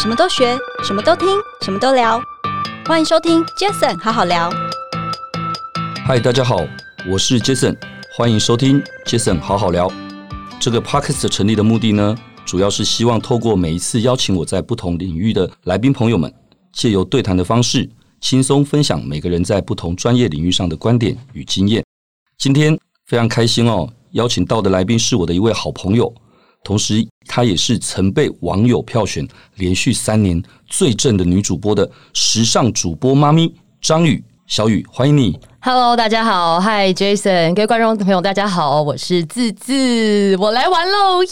什么都学，什么都听，什么都聊。欢迎收听 Jason 好好聊。嗨，大家好，我是 Jason，欢迎收听 Jason 好好聊。这个 Podcast 成立的目的呢，主要是希望透过每一次邀请我在不同领域的来宾朋友们，借由对谈的方式，轻松分享每个人在不同专业领域上的观点与经验。今天非常开心哦，邀请到的来宾是我的一位好朋友。同时，她也是曾被网友票选连续三年最正的女主播的时尚主播妈咪张宇，小雨，欢迎你。Hello，大家好，Hi Jason，各位观众朋友，大家好，我是自自，我来玩喽，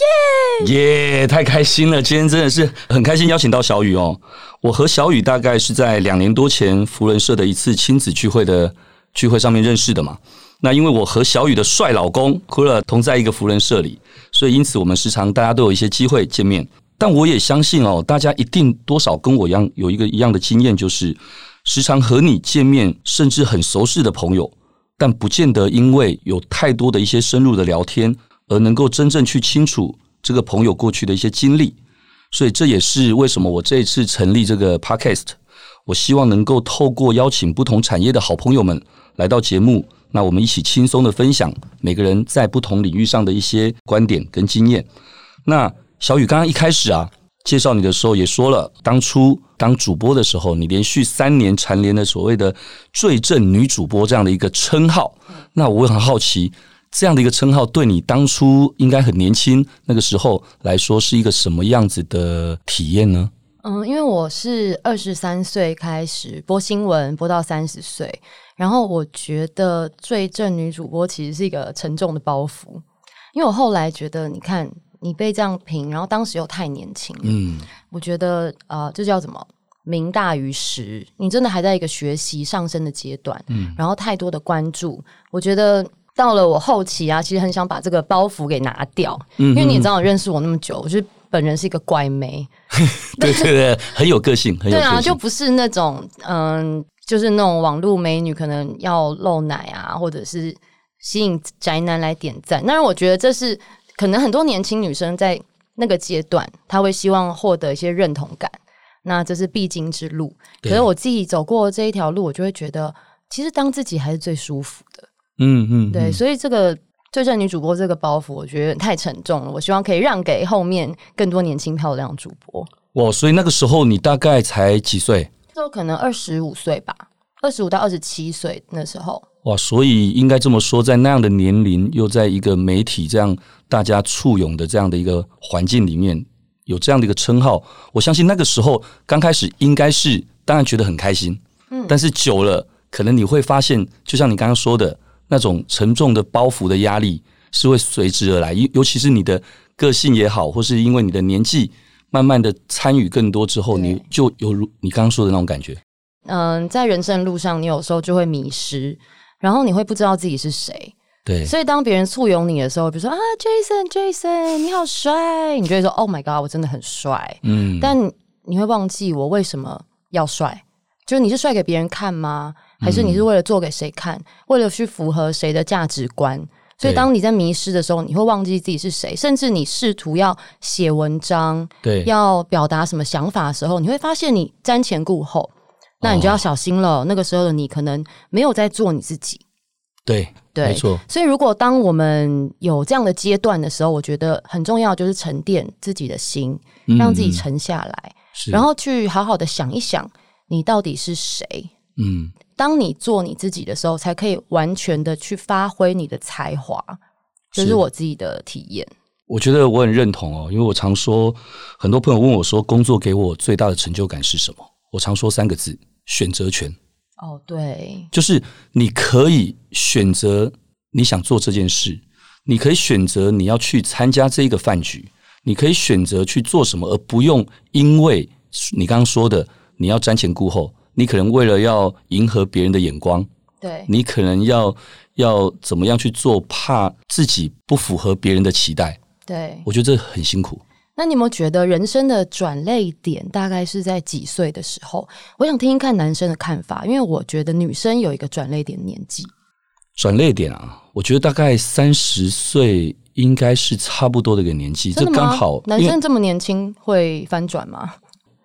耶耶，太开心了！今天真的是很开心，邀请到小雨哦。我和小雨大概是在两年多前福人社的一次亲子聚会的聚会上面认识的嘛。那因为我和小宇的帅老公库勒同在一个福人社里，所以因此我们时常大家都有一些机会见面。但我也相信哦，大家一定多少跟我一样有一个一样的经验，就是时常和你见面，甚至很熟识的朋友，但不见得因为有太多的一些深入的聊天，而能够真正去清楚这个朋友过去的一些经历。所以这也是为什么我这一次成立这个 Podcast，我希望能够透过邀请不同产业的好朋友们来到节目。那我们一起轻松的分享每个人在不同领域上的一些观点跟经验。那小雨刚刚一开始啊，介绍你的时候也说了，当初当主播的时候，你连续三年蝉联了所谓的最正女主播这样的一个称号。那我也很好奇，这样的一个称号对你当初应该很年轻那个时候来说是一个什么样子的体验呢？嗯，因为我是二十三岁开始播新闻，播到三十岁。然后我觉得最正女主播其实是一个沉重的包袱，因为我后来觉得，你看你被这样评，然后当时又太年轻，嗯，我觉得呃，这叫什么？名大于实，你真的还在一个学习上升的阶段，嗯，然后太多的关注，我觉得到了我后期啊，其实很想把这个包袱给拿掉，嗯，因为你也知道我认识我那么久，我觉得本人是一个乖妹，对对对，很有个性，很有个性，对啊，就不是那种嗯。就是那种网络美女，可能要露奶啊，或者是吸引宅男来点赞。当然，我觉得这是可能很多年轻女生在那个阶段，她会希望获得一些认同感。那这是必经之路。可是我自己走过这一条路，我就会觉得，其实当自己还是最舒服的。嗯嗯，对。所以这个最正女主播这个包袱，我觉得太沉重了。我希望可以让给后面更多年轻漂亮主播。哇，所以那个时候你大概才几岁？就可能二十五岁吧，二十五到二十七岁那时候。哇，所以应该这么说，在那样的年龄，又在一个媒体这样大家簇拥的这样的一个环境里面，有这样的一个称号，我相信那个时候刚开始应该是当然觉得很开心，嗯，但是久了，可能你会发现，就像你刚刚说的那种沉重的包袱的压力是会随之而来，尤尤其是你的个性也好，或是因为你的年纪。慢慢的参与更多之后，你就有如你刚刚说的那种感觉。嗯，在人生路上，你有时候就会迷失，然后你会不知道自己是谁。对，所以当别人簇拥你的时候，比如说啊，Jason，Jason，你好帅，你就会说，Oh my God，我真的很帅。嗯，但你会忘记我为什么要帅？就是你是帅给别人看吗？还是你是为了做给谁看？嗯、为了去符合谁的价值观？所以，当你在迷失的时候，你会忘记自己是谁，甚至你试图要写文章，对，要表达什么想法的时候，你会发现你瞻前顾后，那你就要小心了。哦、那个时候的你可能没有在做你自己，对，对，没错。所以，如果当我们有这样的阶段的时候，我觉得很重要就是沉淀自己的心，让自己沉下来，嗯、然后去好好的想一想，你到底是谁？嗯。当你做你自己的时候，才可以完全的去发挥你的才华，这是我自己的体验。我觉得我很认同哦，因为我常说，很多朋友问我说，工作给我最大的成就感是什么？我常说三个字：选择权。哦，对，就是你可以选择你想做这件事，你可以选择你要去参加这一个饭局，你可以选择去做什么，而不用因为你刚刚说的你要瞻前顾后。你可能为了要迎合别人的眼光，对，你可能要要怎么样去做，怕自己不符合别人的期待，对，我觉得这很辛苦。那你有没有觉得人生的转捩点大概是在几岁的时候？我想听听看男生的看法，因为我觉得女生有一个转捩点年纪。转捩点啊，我觉得大概三十岁应该是差不多的一个年纪，这刚好。男生这么年轻会翻转吗？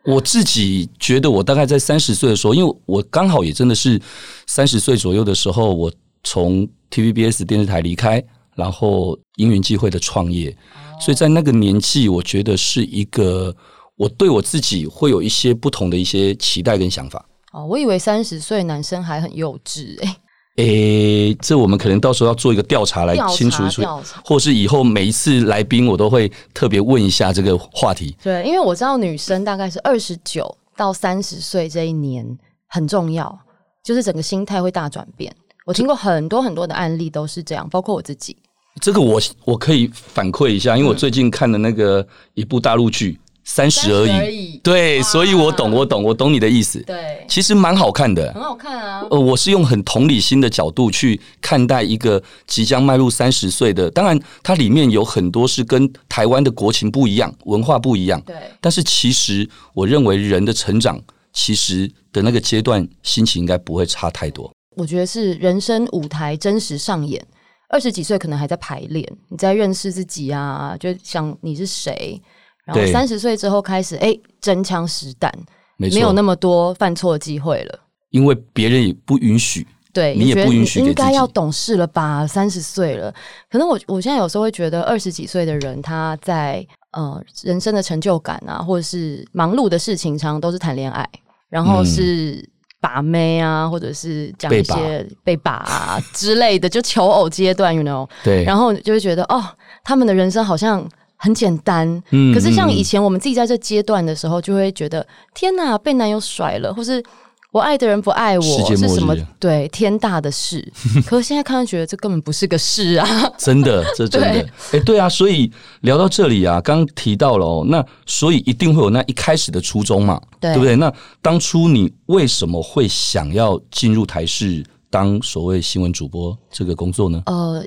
我自己觉得，我大概在三十岁的时候，因为我刚好也真的是三十岁左右的时候，我从 TVBS 电视台离开，然后因缘际会的创业，所以在那个年纪，我觉得是一个我对我自己会有一些不同的一些期待跟想法。哦，我以为三十岁男生还很幼稚诶。诶、欸，这我们可能到时候要做一个调查来清楚出，或是以后每一次来宾我都会特别问一下这个话题。对，因为我知道女生大概是二十九到三十岁这一年很重要，就是整个心态会大转变。我听过很多很多的案例都是这样，包括我自己。这个我我可以反馈一下，因为我最近看的那个一部大陆剧。三十而已，对，所以我懂，我懂，我懂你的意思。对，其实蛮好看的，很好看啊。呃，我是用很同理心的角度去看待一个即将迈入三十岁的，当然它里面有很多是跟台湾的国情不一样，文化不一样。对，但是其实我认为人的成长，其实的那个阶段心情应该不会差太多。我觉得是人生舞台真实上演，二十几岁可能还在排练，你在认识自己啊，就想你是谁。然后三十岁之后开始，哎，真枪实弹，没，没有那么多犯错的机会了，因为别人也不允许，对，你也不允许，应该要懂事了吧？三十岁了，可能我我现在有时候会觉得，二十几岁的人他在呃人生的成就感啊，或者是忙碌的事情，常常都是谈恋爱，然后是把妹啊，或者是讲一些被把啊之类的，就求偶阶段，you know，对，然后就会觉得哦，他们的人生好像。很简单，可是像以前我们自己在这阶段的时候，就会觉得、嗯、天哪，被男友甩了，或是我爱的人不爱我，是什么？对，天大的事。可是现在看来觉得这根本不是个事啊！真的，这真的，哎对、欸，对啊。所以聊到这里啊，刚提到了哦，那所以一定会有那一开始的初衷嘛，对，对不对？那当初你为什么会想要进入台视当所谓新闻主播这个工作呢？呃，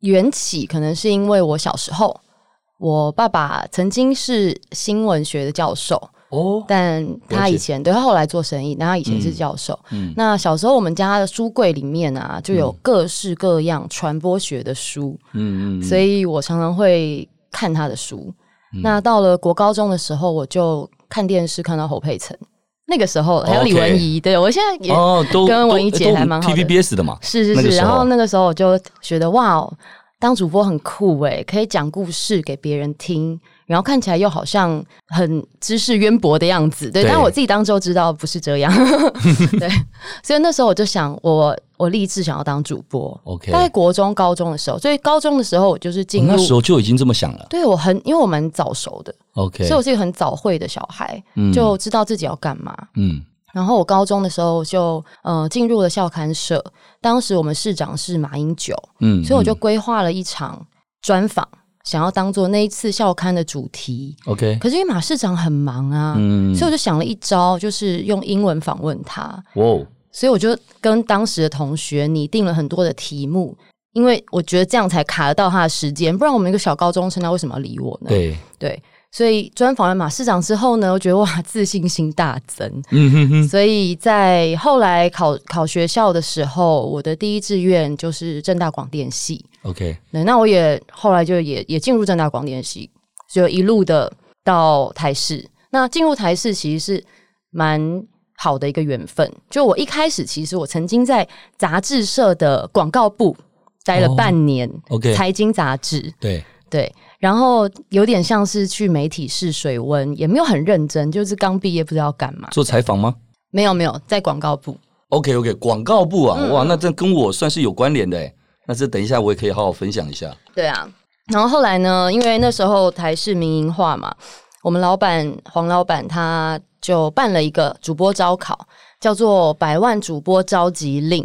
缘起可能是因为我小时候。我爸爸曾经是新闻学的教授哦，但他以前对他后来做生意，但他以前是教授。嗯，那小时候我们家的书柜里面啊，就有各式各样传播学的书，嗯嗯，所以我常常会看他的书。那到了国高中的时候，我就看电视看到侯佩岑，那个时候还有李文怡，对，我现在也哦都跟文怡姐还蛮好的，TVBS 的嘛，是是是。然后那个时候我就觉得哇哦。当主播很酷诶，可以讲故事给别人听，然后看起来又好像很知识渊博的样子，对。对，但我自己当时知道不是这样，对。所以那时候我就想，我我立志想要当主播。OK，在国中、高中的时候，所以高中的时候我就是进入，那时候就已经这么想了。对，我很因为我蛮早熟的，OK，所以我是一个很早会的小孩，嗯、就知道自己要干嘛，嗯。然后我高中的时候就呃进入了校刊社，当时我们市长是马英九，嗯，所以我就规划了一场专访，想要当做那一次校刊的主题。OK，可是因为马市长很忙啊，嗯，所以我就想了一招，就是用英文访问他。哇，Wow. 所以我就跟当时的同学拟定了很多的题目，因为我觉得这样才卡得到他的时间，不然我们一个小高中生他为什么要理我呢？对对。所以专访完马市长之后呢，我觉得哇，自信心大增。嗯哼哼。所以在后来考考学校的时候，我的第一志愿就是正大广电系。OK，对，那我也后来就也也进入正大广电系，就一路的到台视。那进入台视其实是蛮好的一个缘分。就我一开始，其实我曾经在杂志社的广告部待了半年。Oh, OK，财经杂志。对对。然后有点像是去媒体试水温，也没有很认真，就是刚毕业不知道干嘛。做采访吗？没有没有，在广告部。OK OK，广告部啊，嗯、哇，那这跟我算是有关联的诶。那这等一下我也可以好好分享一下。对啊，然后后来呢，因为那时候台视民营化嘛，我们老板黄老板他就办了一个主播招考，叫做《百万主播召集令》。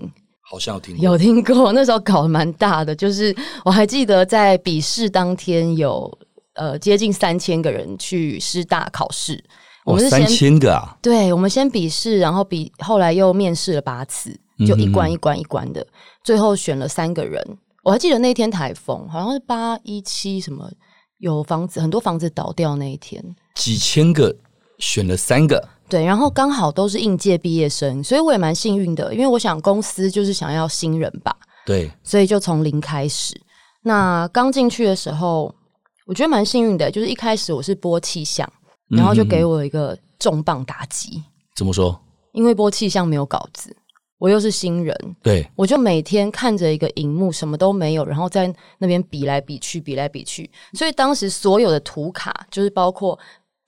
好像有听过，有听过。那时候搞得蛮大的，就是 我还记得在笔试当天有呃接近三千个人去师大考试。我们是三千个啊？对，我们先笔试，然后笔后来又面试了八次，就一关一关一关的，嗯、哼最后选了三个人。我还记得那天台风好像是八一七什么，有房子很多房子倒掉那一天，几千个选了三个。对，然后刚好都是应届毕业生，所以我也蛮幸运的，因为我想公司就是想要新人吧。对，所以就从零开始。那刚进去的时候，我觉得蛮幸运的，就是一开始我是播气象，然后就给我一个重磅打击。怎么说？因为播气象没有稿子，我又是新人，对，我就每天看着一个荧幕，什么都没有，然后在那边比来比去，比来比去。所以当时所有的图卡，就是包括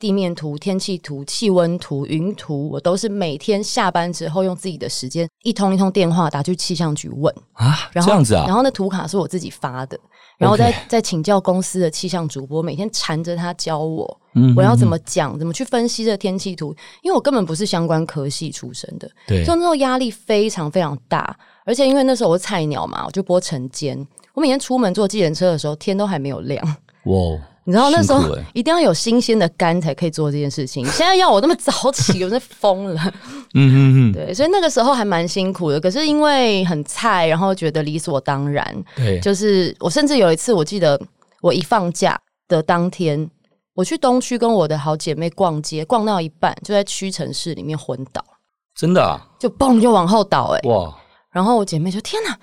地面图、天气图、气温图、云图，我都是每天下班之后用自己的时间一通一通电话打去气象局问。啊，然后这样子啊，然后那图卡是我自己发的。然后再再请教公司的气象主播，每天缠着他教我，我要怎么讲，怎么去分析这天气图，因为我根本不是相关科系出身的，对，所以那时候压力非常非常大，而且因为那时候我是菜鸟嘛，我就播晨间，我每天出门坐计程车的时候，天都还没有亮，哇。你知道那时候一定要有新鲜的肝才可以做这件事情。现在要我那么早起，我真疯了。嗯嗯嗯，对，所以那个时候还蛮辛苦的。可是因为很菜，然后觉得理所当然。对，就是我甚至有一次，我记得我一放假的当天，我去东区跟我的好姐妹逛街，逛到一半就在屈臣氏里面昏倒。真的啊？就嘣就往后倒哎、欸！哇！然后我姐妹就天哪，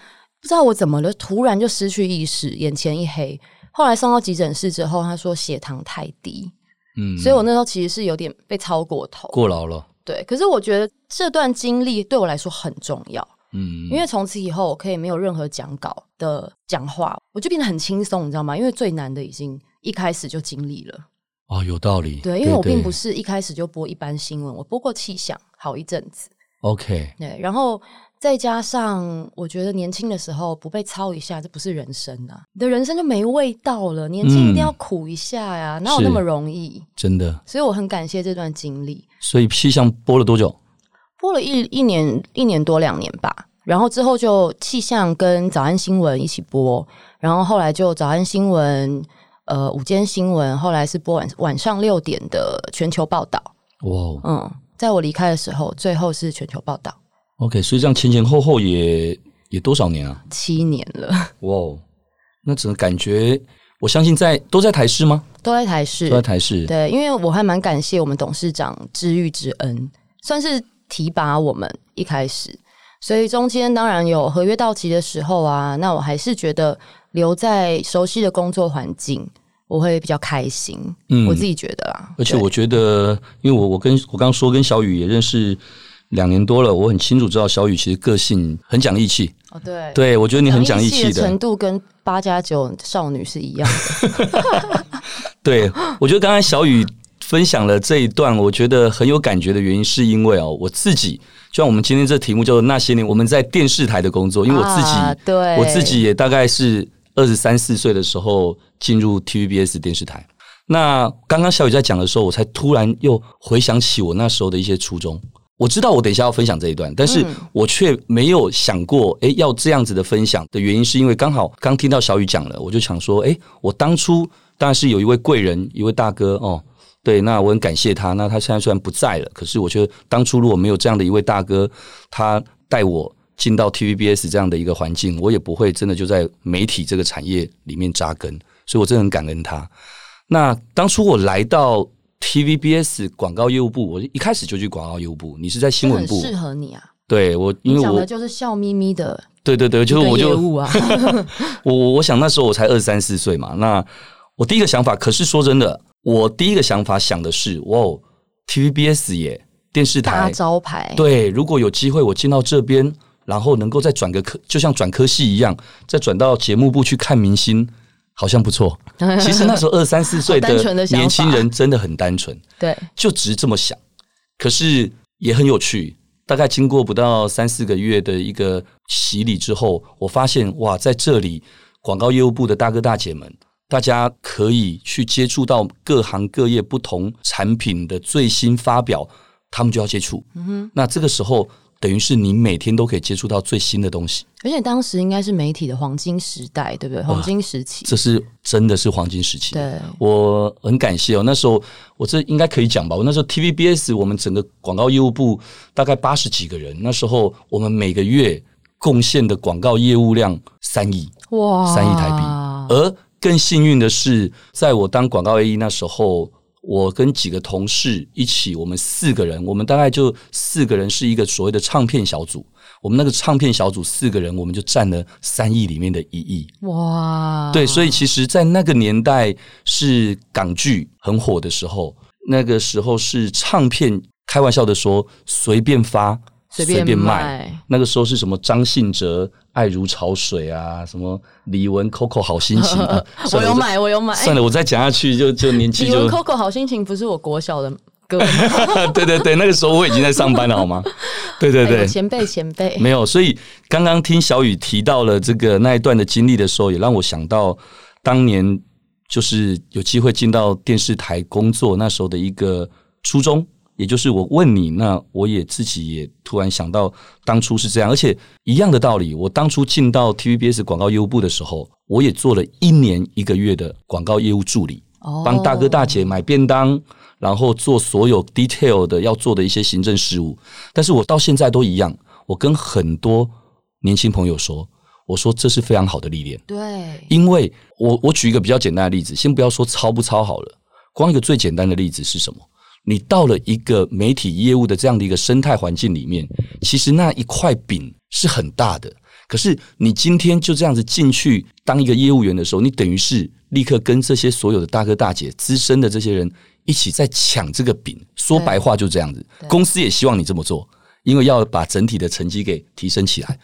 不知道我怎么了，突然就失去意识，眼前一黑。后来送到急诊室之后，他说血糖太低，嗯，所以我那时候其实是有点被超过头，过劳了。对，可是我觉得这段经历对我来说很重要，嗯，因为从此以后我可以没有任何讲稿的讲话，我就变得很轻松，你知道吗？因为最难的已经一开始就经历了。哦，有道理。对，因为我并不是一开始就播一般新闻，我播过气象好一阵子。OK，对，然后。再加上，我觉得年轻的时候不被操一下，这不是人生啊！你的人生就没味道了。年轻一定要苦一下呀，哪有那么容易？真的。所以我很感谢这段经历。所以气象播了多久？播了一一年，一年多两年吧。然后之后就气象跟早安新闻一起播，然后后来就早安新闻，呃，午间新闻，后来是播晚晚上六点的全球报道。哇，嗯，在我离开的时候，最后是全球报道。OK，所以这样前前后后也也多少年啊？七年了。哇，wow, 那只能感觉，我相信在都在台视吗？都在台视，都在台视。对，因为我还蛮感谢我们董事长知遇之恩，算是提拔我们一开始。所以中间当然有合约到期的时候啊，那我还是觉得留在熟悉的工作环境，我会比较开心。嗯，我自己觉得啊。而且我觉得，因为我我跟我刚刚说跟小雨也认识。两年多了，我很清楚知道小雨其实个性很讲义气。哦，对，对我觉得你很讲义气的程度跟八加九少女是一样的。对，我觉得刚才小雨分享了这一段，我觉得很有感觉的原因，是因为哦，我自己就像我们今天这题目叫做那些年我们在电视台的工作，因为我自己，啊、对，我自己也大概是二十三四岁的时候进入 TVBS 电视台。那刚刚小雨在讲的时候，我才突然又回想起我那时候的一些初衷。我知道我等一下要分享这一段，但是我却没有想过，哎，要这样子的分享的原因，是因为刚好刚听到小雨讲了，我就想说，哎，我当初当然是有一位贵人，一位大哥哦，对，那我很感谢他。那他现在虽然不在了，可是我觉得当初如果没有这样的一位大哥，他带我进到 TVBS 这样的一个环境，我也不会真的就在媒体这个产业里面扎根，所以我真的很感恩他。那当初我来到。TVBS 广告业务部，我一开始就去广告业务部。你是在新闻部，很适合你啊。对我，因为我讲的就是笑眯眯的。对对对，就是我就业务啊。我我我想那时候我才二十三四岁嘛。那我第一个想法，可是说真的，我第一个想法想的是，哇，TVBS 耶，电视台大招牌。对，如果有机会我进到这边，然后能够再转个科，就像转科系一样，再转到节目部去看明星。好像不错。其实那时候二三四岁的年轻人真的很单纯，对，就只是这么想。可是也很有趣。大概经过不到三四个月的一个洗礼之后，我发现哇，在这里广告业务部的大哥大姐们，大家可以去接触到各行各业不同产品的最新发表，他们就要接触。嗯哼，那这个时候。等于是你每天都可以接触到最新的东西，而且当时应该是媒体的黄金时代，对不对？黄金时期，这是真的是黄金时期。对，我很感谢哦。那时候我这应该可以讲吧？我那时候 TVBS 我们整个广告业务部大概八十几个人，那时候我们每个月贡献的广告业务量三亿哇，三亿台币。而更幸运的是，在我当广告 AE 那时候。我跟几个同事一起，我们四个人，我们大概就四个人是一个所谓的唱片小组。我们那个唱片小组四个人，我们就占了三亿里面的一亿。哇！对，所以其实，在那个年代是港剧很火的时候，那个时候是唱片，开玩笑的说随便发随便，便卖。那个时候是什么张信哲爱如潮水啊，什么李玟 Coco 好心情，啊、我有买，我有买。算了，我再讲下去就就年纪就。李玟 Coco 好心情不是我国小的歌。对对对，那个时候我已经在上班了，好吗？对对对，前辈前辈。没有，所以刚刚听小雨提到了这个那一段的经历的时候，也让我想到当年。就是有机会进到电视台工作，那时候的一个初衷，也就是我问你，那我也自己也突然想到，当初是这样，而且一样的道理，我当初进到 TVBS 广告业务部的时候，我也做了一年一个月的广告业务助理，帮大哥大姐买便当，然后做所有 detail 的要做的一些行政事务，但是我到现在都一样，我跟很多年轻朋友说。我说这是非常好的历练，对，因为我我举一个比较简单的例子，先不要说抄不抄好了，光一个最简单的例子是什么？你到了一个媒体业务的这样的一个生态环境里面，其实那一块饼是很大的，可是你今天就这样子进去当一个业务员的时候，你等于是立刻跟这些所有的大哥大姐、资深的这些人一起在抢这个饼。说白话就这样子，公司也希望你这么做，因为要把整体的成绩给提升起来。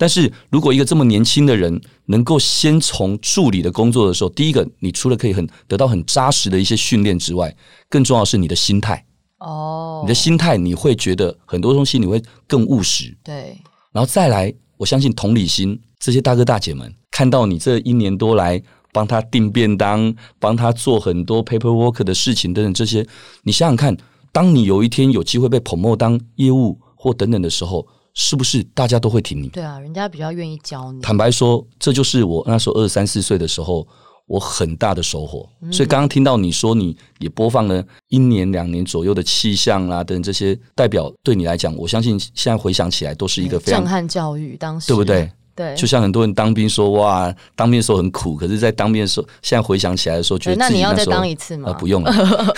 但是如果一个这么年轻的人能够先从助理的工作的时候，第一个，你除了可以很得到很扎实的一些训练之外，更重要的是你的心态。哦，你的心态，你会觉得很多东西你会更务实。对，然后再来，我相信同理心，这些大哥大姐们看到你这一年多来帮他订便当，帮他做很多 paperwork 的事情等等这些，你想想看，当你有一天有机会被 promote 当业务或等等的时候。是不是大家都会挺你？对啊，人家比较愿意教你。坦白说，这就是我那时候二十三四岁的时候，我很大的收获。嗯、所以刚刚听到你说，你也播放了一年两年左右的气象啦，等这些代表对你来讲，我相信现在回想起来都是一个非常震撼教育。当时对不对？对，就像很多人当兵说哇，当兵的时候很苦，可是，在当兵的时候，现在回想起来的时候，觉得那，那你要再当一次吗？啊、呃，不用了，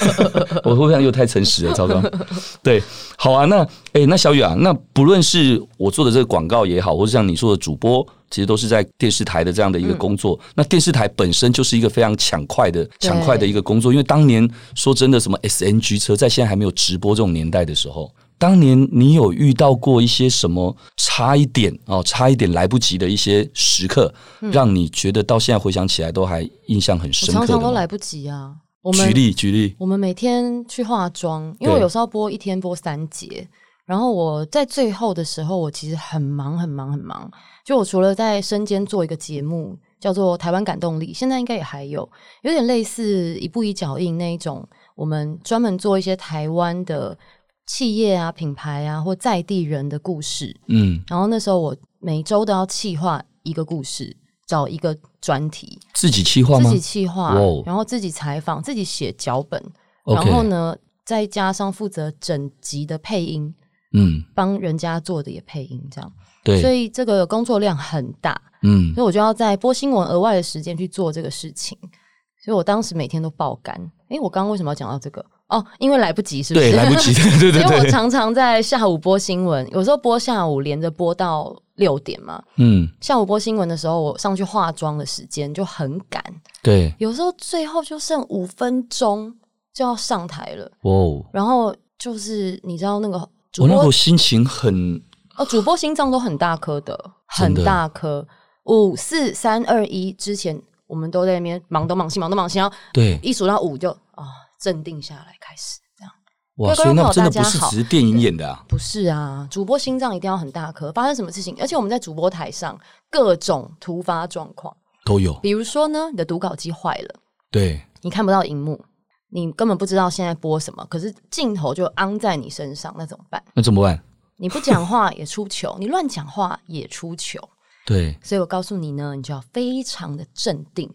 我会不会又太诚实了？糟糕。对，好啊，那哎，那小雨啊，那不论是我做的这个广告也好，或者像你说的主播，其实都是在电视台的这样的一个工作。嗯、那电视台本身就是一个非常抢快的、抢快的一个工作，因为当年说真的，什么 SNG 车，在现在还没有直播这种年代的时候。当年你有遇到过一些什么差一点哦，差一点来不及的一些时刻，嗯、让你觉得到现在回想起来都还印象很深刻？常常都来不及啊！我们举例举例，我们每天去化妆，因为我有时候播一天播三节，然后我在最后的时候，我其实很忙很忙很忙。就我除了在身兼做一个节目，叫做《台湾感动力》，现在应该也还有，有点类似一步一脚印那一种，我们专门做一些台湾的。企业啊、品牌啊，或在地人的故事，嗯，然后那时候我每周都要企划一个故事，找一个专题，自己企划吗？自己企划，然后自己采访，自己写脚本.然后呢，再加上负责整集的配音，嗯，帮人家做的也配音，这样，对，所以这个工作量很大，嗯，所以我就要在播新闻额外的时间去做这个事情，所以我当时每天都爆肝。诶，我刚刚为什么要讲到这个？哦，因为来不及，是不是？对，来不及。对对对。因为我常常在下午播新闻，有时候播下午连着播到六点嘛。嗯。下午播新闻的时候，我上去化妆的时间就很赶。对。有时候最后就剩五分钟就要上台了。哦。然后就是你知道那个主播，我那会心情很……哦，主播心脏都很大颗的，很大颗。五四三二一之前，我们都在那边忙东忙西，忙东忙西，然后对，一数到五就啊。哦镇定下来，开始这样。哇，所以那真的不是只是电影演的啊？不是啊，主播心脏一定要很大颗。发生什么事情？而且我们在主播台上，各种突发状况都有。比如说呢，你的读稿机坏了，对，你看不到荧幕，你根本不知道现在播什么，可是镜头就安在你身上，那怎么办？那怎么办？你不讲话也出糗，你乱讲话也出糗。对，所以我告诉你呢，你就要非常的镇定。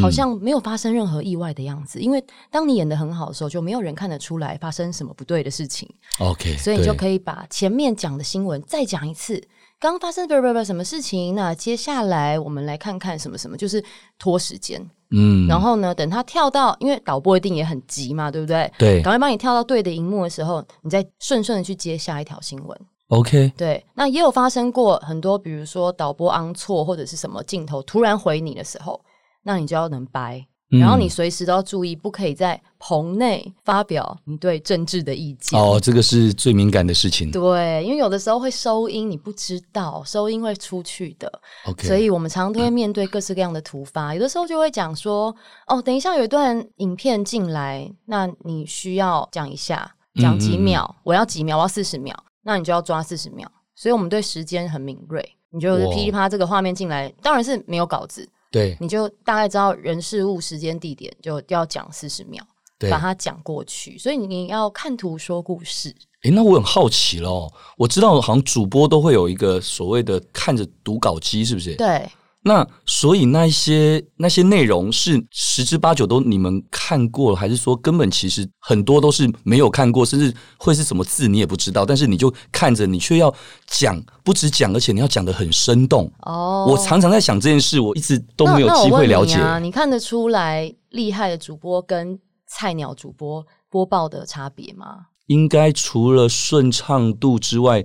好像没有发生任何意外的样子，因为当你演的很好的时候，就没有人看得出来发生什么不对的事情。OK，所以你就可以把前面讲的新闻再讲一次，刚发生不不不什么事情，那接下来我们来看看什么什么，就是拖时间。嗯，然后呢，等他跳到，因为导播一定也很急嘛，对不对？对，赶快帮你跳到对的荧幕的时候，你再顺顺的去接下一条新闻。OK，对，那也有发生过很多，比如说导播昂错或者是什么镜头突然回你的时候。那你就要能掰，然后你随时都要注意，不可以在棚内发表你对政治的意见。哦，这个是最敏感的事情。对，因为有的时候会收音，你不知道收音会出去的。OK，所以我们常常都会面对各式各样的突发，有的时候就会讲说：“哦，等一下有一段影片进来，那你需要讲一下，讲几秒，嗯嗯嗯，我要几秒，我要四十秒，那你就要抓四十秒。”所以我们对时间很敏锐，你就是噼里啪这个画面进来，当然是没有稿子。对，你就大概知道人事物、时间、地点，就要讲四十秒，把它讲过去。所以你要看图说故事。诶，那我很好奇喽，我知道好像主播都会有一个所谓的看着读稿机，是不是？对。那所以那些那些内容是十之八九都你们看过了，还是说根本其实很多都是没有看过，甚至会是什么字你也不知道，但是你就看着，你却要讲，不止讲，而且你要讲的很生动。哦，我常常在想这件事，我一直都没有机会了解。你啊，你看得出来厉害的主播跟菜鸟主播播报的差别吗？应该除了顺畅度之外。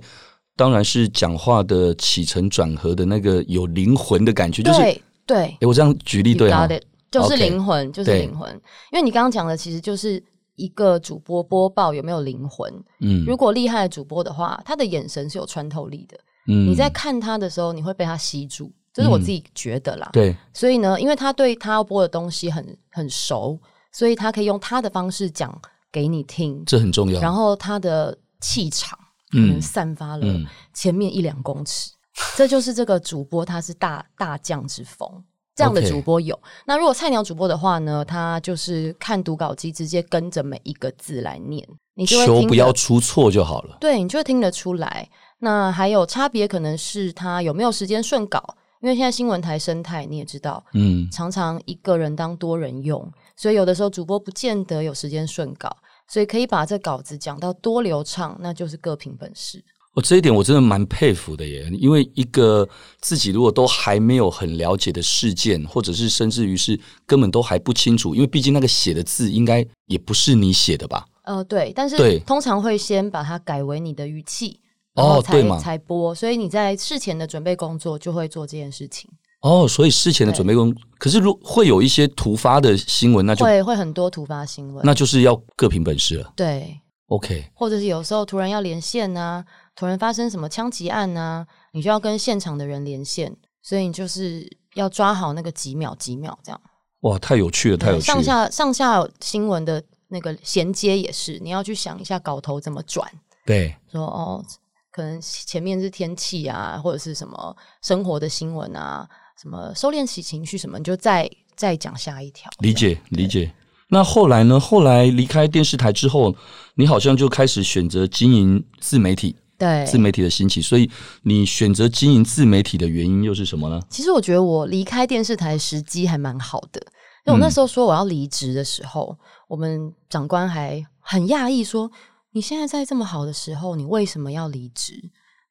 当然是讲话的起承转合的那个有灵魂的感觉，就是对对。哎，我这样举例对啊，就是灵魂，就是灵魂。因为你刚刚讲的其实就是一个主播播报有没有灵魂。嗯，如果厉害的主播的话，他的眼神是有穿透力的。嗯，你在看他的时候，你会被他吸住，这是我自己觉得啦。对，所以呢，因为他对他要播的东西很很熟，所以他可以用他的方式讲给你听，这很重要。然后他的气场。可能散发了前面一两公尺，嗯嗯、这就是这个主播他是大大将之风，这样的主播有。那如果菜鸟主播的话呢，他就是看读稿机，直接跟着每一个字来念，你就求不要出错就好了。对，你就会听得出来。那还有差别，可能是他有没有时间顺稿，因为现在新闻台生态你也知道，嗯，常常一个人当多人用，所以有的时候主播不见得有时间顺稿。所以可以把这稿子讲到多流畅，那就是各凭本事。哦，这一点我真的蛮佩服的耶。因为一个自己如果都还没有很了解的事件，或者是甚至于是根本都还不清楚，因为毕竟那个写的字应该也不是你写的吧？呃，对，但是通常会先把它改为你的语气，然后才？才播。所以你在事前的准备工作就会做这件事情。哦，所以事前的准备工，可是如会有一些突发的新闻，那就会会很多突发新闻，那就是要各凭本事了。对，OK，或者是有时候突然要连线啊，突然发生什么枪击案啊，你就要跟现场的人连线，所以你就是要抓好那个几秒几秒这样。哇，太有趣了，太有趣了！上下上下新闻的那个衔接也是，你要去想一下稿头怎么转。对，说哦，可能前面是天气啊，或者是什么生活的新闻啊。什么收敛起情绪什么，你就再再讲下一条。理解理解。那后来呢？后来离开电视台之后，你好像就开始选择经营自媒体。对，自媒体的兴起，所以你选择经营自媒体的原因又是什么呢？其实我觉得我离开电视台时机还蛮好的，因为我那时候说我要离职的时候，嗯、我们长官还很讶异说：“你现在在这么好的时候，你为什么要离职？”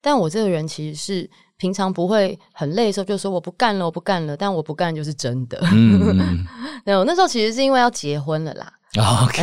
但我这个人其实是。平常不会很累的时候，就说我不干了，我不干了。但我不干就是真的。嗯，对，我那时候其实是因为要结婚了啦。OK，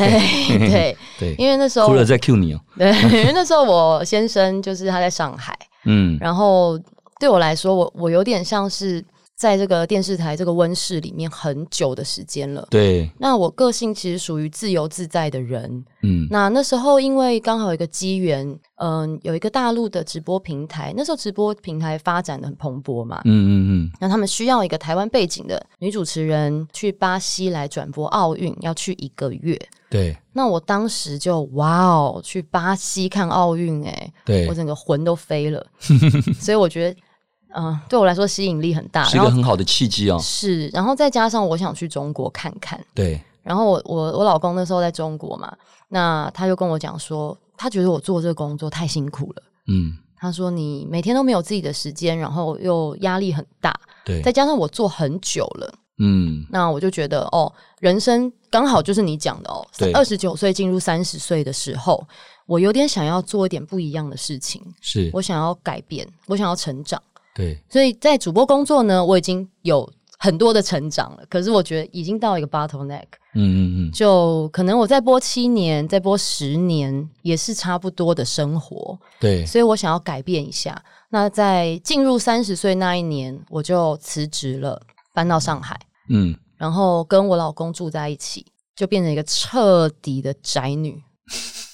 对对，对，因为那时候哭了再 Q 你哦。对，因为那时候我先生就是他在上海，嗯，然后对我来说，我我有点像是。在这个电视台这个温室里面很久的时间了，对。那我个性其实属于自由自在的人，嗯。那那时候因为刚好有一个机缘，嗯，有一个大陆的直播平台，那时候直播平台发展的很蓬勃嘛，嗯嗯嗯。那他们需要一个台湾背景的女主持人去巴西来转播奥运，要去一个月，对。那我当时就哇哦，去巴西看奥运，哎，对，我整个魂都飞了，所以我觉得。嗯，对我来说吸引力很大，是一个很好的契机哦。是，然后再加上我想去中国看看。对，然后我我我老公那时候在中国嘛，那他就跟我讲说，他觉得我做这个工作太辛苦了。嗯，他说你每天都没有自己的时间，然后又压力很大。对，再加上我做很久了。嗯，那我就觉得哦，人生刚好就是你讲的哦，二十九岁进入三十岁的时候，我有点想要做一点不一样的事情。是我想要改变，我想要成长。对，所以在主播工作呢，我已经有很多的成长了。可是我觉得已经到一个 bottleneck，嗯嗯嗯，就可能我再播七年，再播十年，也是差不多的生活。对，所以我想要改变一下。那在进入三十岁那一年，我就辞职了，搬到上海。嗯，然后跟我老公住在一起，就变成一个彻底的宅女。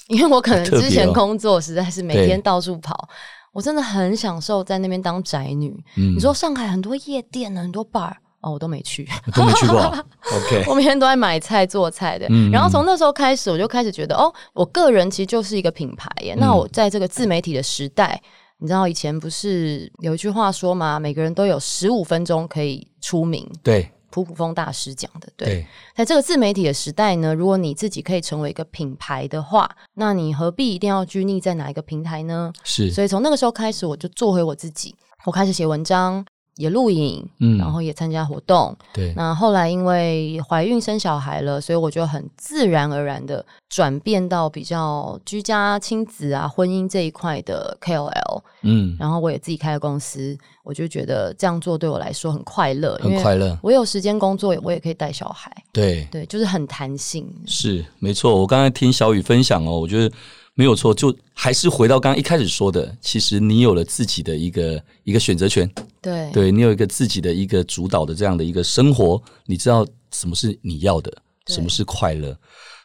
因为我可能 之前工作实在是每天到处跑，我真的很享受在那边当宅女。嗯，你说上海很多夜店，很多 bar。哦，我都没去，都没去过。OK，我每天都在买菜做菜的。嗯、然后从那时候开始，我就开始觉得，哦，我个人其实就是一个品牌耶。嗯、那我在这个自媒体的时代，你知道以前不是有一句话说吗？每个人都有十五分钟可以出名。对，普普风大师讲的。对，对在这个自媒体的时代呢，如果你自己可以成为一个品牌的话，那你何必一定要拘泥在哪一个平台呢？是。所以从那个时候开始，我就做回我自己，我开始写文章。也录影，嗯，然后也参加活动，对。那后来因为怀孕生小孩了，所以我就很自然而然的转变到比较居家亲子啊、婚姻这一块的 KOL，嗯。然后我也自己开了公司，我就觉得这样做对我来说很快乐，很快乐。我有时间工作，我也可以带小孩，对对，就是很弹性。是没错，我刚才听小雨分享哦，我觉得。没有错，就还是回到刚刚一开始说的，其实你有了自己的一个一个选择权，对，对你有一个自己的一个主导的这样的一个生活，你知道什么是你要的，什么是快乐。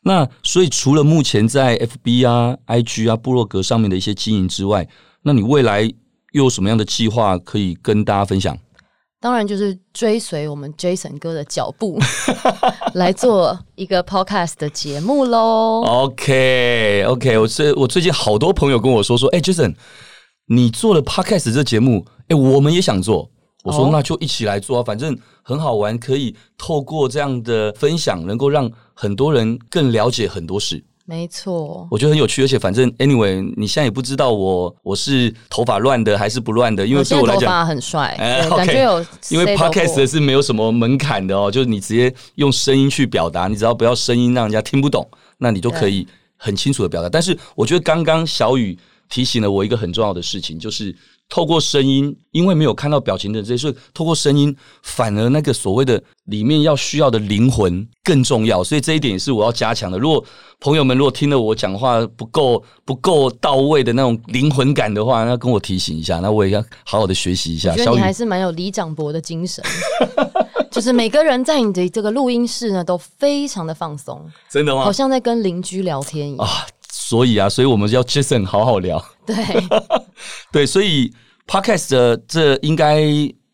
那所以除了目前在 FB 啊、IG 啊、部落格上面的一些经营之外，那你未来又有什么样的计划可以跟大家分享？当然就是追随我们 Jason 哥的脚步 来做一个 podcast 的节目喽。OK OK，我最我最近好多朋友跟我说说，哎、欸、Jason，你做了 podcast 这节目，哎、欸，我们也想做。我说那就一起来做啊，反正很好玩，可以透过这样的分享，能够让很多人更了解很多事。没错，我觉得很有趣，而且反正 anyway，你现在也不知道我我是头发乱的还是不乱的，因为对我来讲，头发很帅，欸、感觉有。因为 podcast 是没有什么门槛的哦，就是你直接用声音去表达，你只要不要声音让人家听不懂，那你都可以很清楚的表达。但是我觉得刚刚小雨提醒了我一个很重要的事情，就是。透过声音，因为没有看到表情的这些，所以透过声音，反而那个所谓的里面要需要的灵魂更重要。所以这一点也是我要加强的。如果朋友们如果听了我讲话不够不够到位的那种灵魂感的话，那跟我提醒一下，那我也要好好的学习一下。我觉得你还是蛮有李长博的精神，就是每个人在你的这个录音室呢，都非常的放松，真的吗？好像在跟邻居聊天一样啊。所以啊，所以我们要 Jason 好好聊。对对，所以 Podcast 的这应该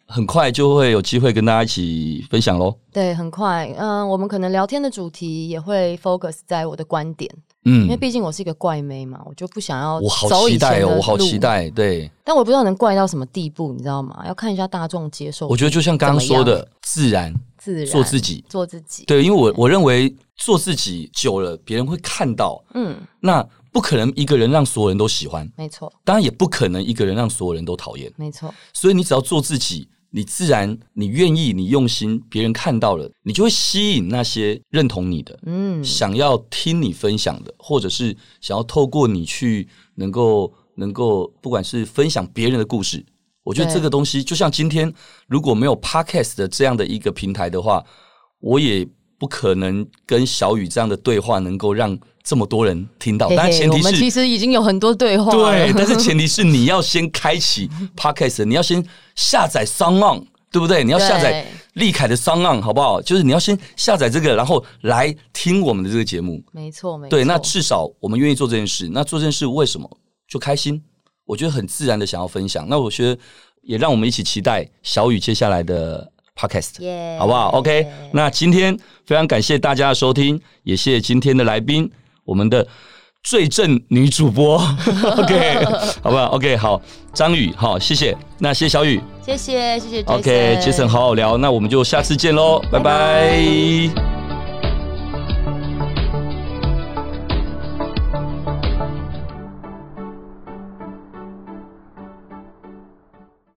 很快就会有机会跟大家一起分享喽。对，很快。嗯，我们可能聊天的主题也会 focus 在我的观点。嗯，因为毕竟我是一个怪妹嘛，我就不想要。我好期待哦，我好期待。对，但我不知道能怪到什么地步，你知道吗？要看一下大众接受。我觉得就像刚刚说的，自然，自然做自己，做自己。对，因为我我认为做自己久了，别人会看到。嗯，那。不可能一个人让所有人都喜欢，没错。当然也不可能一个人让所有人都讨厌，没错。所以你只要做自己，你自然你愿意，你用心，别人看到了，你就会吸引那些认同你的，嗯，想要听你分享的，或者是想要透过你去能够能够，不管是分享别人的故事，我觉得这个东西就像今天如果没有 Podcast 的这样的一个平台的话，我也不可能跟小雨这样的对话能够让。这么多人听到，但前提是，我们其实已经有很多对话。对，但是 前提是你要先开启 Podcast，你要先下载 SoundOn，对不对？你要下载立凯的 SoundOn，好不好？就是你要先下载这个，然后来听我们的这个节目。没错，没错。对，那至少我们愿意做这件事。那做这件事为什么？就开心。我觉得很自然的想要分享。那我觉得也让我们一起期待小雨接下来的。Podcast，Yeah 好不好？OK，那今天非常感谢大家的收听，也谢谢今天的来宾，我们的最正女主播。OK，好不好？OK，好，张宇，好，谢谢。那谢谢小雨，谢谢谢谢。OK，Jason，好好聊，那我们就下次见喽，拜拜。拜拜。